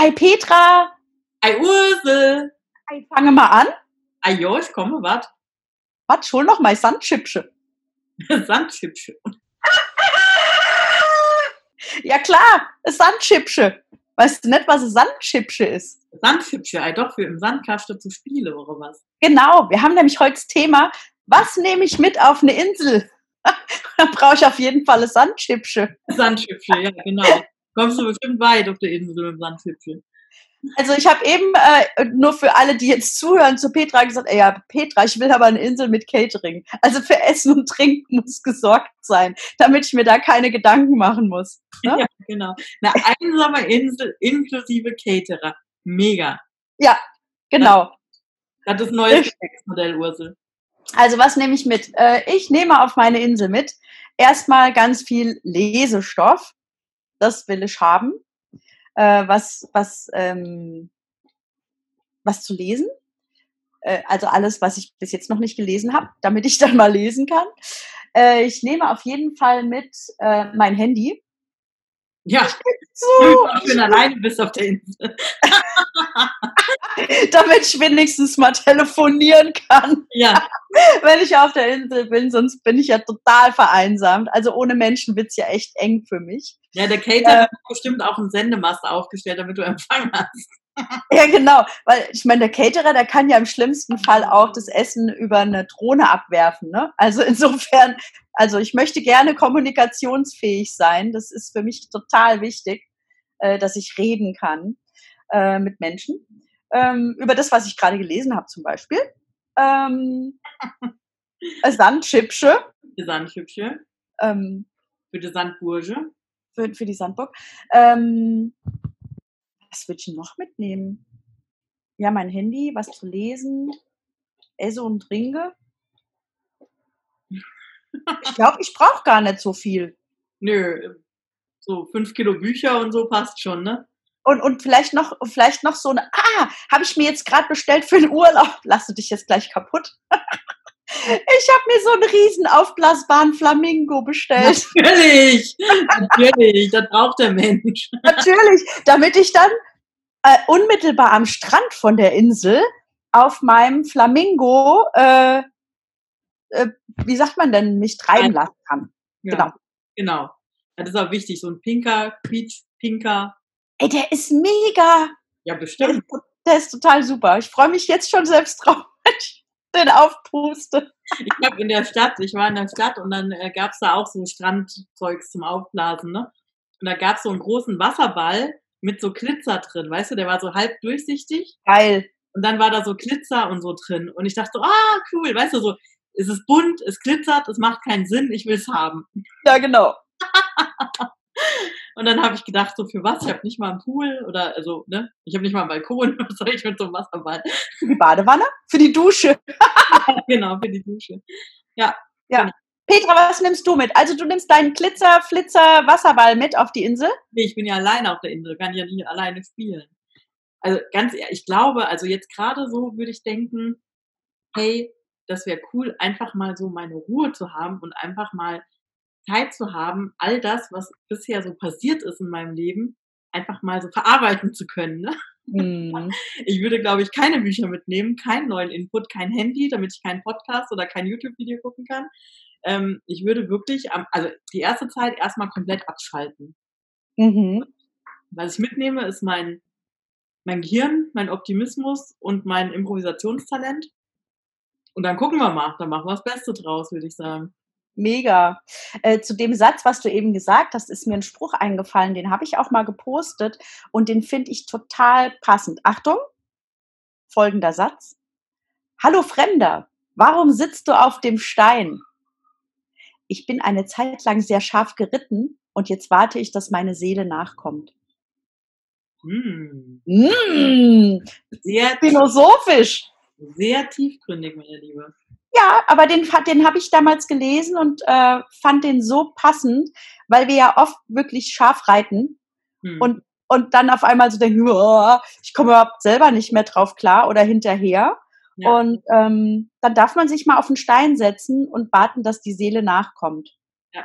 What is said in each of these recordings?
Ei Petra, Ei Ursel. ei, fange mal an. Ei jo, ich komme, wat? Was, hol noch mal Sandchipsche. Sandchipsche. Ja klar, ein Sandchipsche. Weißt du nicht, was ein Sandchipsche ist? Sandchipsche, ei doch, für im Sandkasten zu spielen, oder was? Genau, wir haben nämlich heute das Thema, was nehme ich mit auf eine Insel? Dann brauche ich auf jeden Fall ein Sandchipsche. Sandchipsche, ja, genau. Kommst du bestimmt weit auf der Insel mit dem Sandchipsche. Also ich habe eben äh, nur für alle, die jetzt zuhören, zu Petra gesagt, ey, ja, Petra, ich will aber eine Insel mit Catering. Also für Essen und Trinken muss gesorgt sein, damit ich mir da keine Gedanken machen muss. Ne? Ja, genau. Eine einsame Insel inklusive Caterer. Mega. Genau. Das ist neues Richtig. Geschäftsmodell, Ursel. Also was nehme ich mit? Äh, ich nehme auf meine Insel mit erstmal ganz viel Lesestoff. Das will ich haben. Äh, was, was, ähm, was zu lesen. Äh, also alles, was ich bis jetzt noch nicht gelesen habe, damit ich dann mal lesen kann. Äh, ich nehme auf jeden Fall mit äh, mein Handy. Ja, So, ich bin alleine bis auf der Insel. damit ich wenigstens mal telefonieren kann. Ja, wenn ich auf der Insel bin, sonst bin ich ja total vereinsamt. Also ohne Menschen wird's ja echt eng für mich. Ja der Caterer hat bestimmt auch einen Sendemast aufgestellt, damit du Empfang hast. Ja, genau. Weil ich meine, der Caterer, der kann ja im schlimmsten Fall auch das Essen über eine Drohne abwerfen. Ne? Also insofern, also ich möchte gerne kommunikationsfähig sein. Das ist für mich total wichtig, äh, dass ich reden kann äh, mit Menschen. Ähm, über das, was ich gerade gelesen habe zum Beispiel. Ähm, Sandchipsche. Die Sandchipsche, Ähm, für die Sandburge. Für, für die Sandburg. Ähm, was würde ich noch mitnehmen? Ja, mein Handy, was zu lesen, esse und trinke. Ich glaube, ich brauche gar nicht so viel. Nö, so fünf Kilo Bücher und so passt schon, ne? Und, und vielleicht noch, vielleicht noch so eine, ah, habe ich mir jetzt gerade bestellt für den Urlaub. Lass du dich jetzt gleich kaputt. Ich habe mir so einen riesen aufblasbaren Flamingo bestellt. Natürlich, natürlich, das braucht der Mensch. Natürlich, damit ich dann äh, unmittelbar am Strand von der Insel auf meinem Flamingo, äh, äh, wie sagt man denn, mich treiben lassen kann. Ja, Genau. Genau. Das ist auch wichtig, so ein pinker, quietsch, pinker. Ey, der ist mega. Ja, Der bestimmt. ist, der ist total super. Ich freue mich jetzt schon selbst drauf, den aufpuste. Ich habe in der Stadt, ich war in der Stadt und dann äh, gab's da auch so Strandzeugs zum Aufblasen, ne? Und da gab's so einen großen Wasserball mit so Glitzer drin, weißt du, der war so halb durchsichtig Geil. und dann war da so Glitzer und so drin. Und ich dachte so, ah, cool, weißt du, so, es ist bunt, es glitzert, es macht keinen Sinn, ich will's haben. Ja, genau. Und dann habe ich gedacht, so für was? Ich habe nicht mal einen Pool oder also, ne? Ich habe nicht mal einen Balkon, was soll ich mit so einem Wasserball? Für die Badewanne, für die Dusche. genau, für die Dusche. Petra, was nimmst du mit? Also du nimmst deinen Glitzer, Flitzer, Wasserball mit auf die Insel? Nee, ich bin ja alleine auf der Insel, kann ja nicht alleine spielen. Also ganz ehrlich, ich glaube, also jetzt gerade so würde ich denken, hey, das wäre cool, einfach mal so meine Ruhe zu haben und einfach mal Zeit zu haben, all das, was bisher so passiert ist in meinem Leben, einfach mal so verarbeiten zu können. Ne? Hm. Ich würde, glaube ich, keine Bücher mitnehmen, keinen neuen Input, kein Handy, damit ich keinen Podcast oder kein YouTube-Video gucken kann. Ähm, ich würde wirklich, also die erste Zeit erstmal komplett abschalten. Mhm. Was ich mitnehme, ist mein, mein Gehirn, mein Optimismus und mein Improvisationstalent. Und dann gucken wir mal, dann machen wir das Beste draus, würde ich sagen. Mega. Äh, zu dem Satz, was du eben gesagt hast, ist mir ein Spruch eingefallen, den habe ich auch mal gepostet und den finde ich total passend. Achtung, folgender Satz. Hallo Fremder, warum sitzt du auf dem Stein? Ich bin eine Zeit lang sehr scharf geritten und jetzt warte ich, dass meine Seele nachkommt. Hm. Mmh, Sehr, philosophisch. sehr tiefgründig, meine Liebe. Ja, aber den, den habe ich damals gelesen und äh, fand den so passend, weil wir ja oft wirklich scharf reiten Hm. und, und dann auf einmal so denken, "Oh, ich komme überhaupt selber nicht mehr drauf klar oder hinterher. ja. Und ähm, dann darf man sich mal auf den Stein setzen und warten, dass die Seele nachkommt. ja.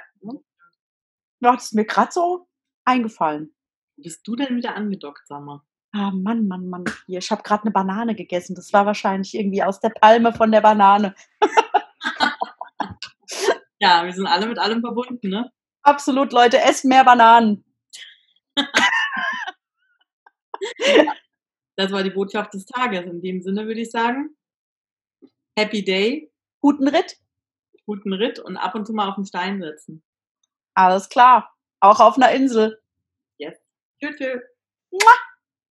Ja, das ist mir gerade so eingefallen. Bist du denn wieder angedockt, sag mal? Ah, Mann, Mann, Mann. Hier, ich habe gerade eine Banane gegessen. Das war wahrscheinlich irgendwie aus der Palme von der Banane. ja, wir sind alle mit allem verbunden, ne? Absolut, Leute, esst mehr Bananen. das war die Botschaft des Tages. In dem Sinne würde ich sagen, Happy Day. Guten Ritt. Guten Ritt und ab und zu mal auf den Stein setzen. Alles klar. Auch auf einer Insel. Yes. Tschüss. tschüss.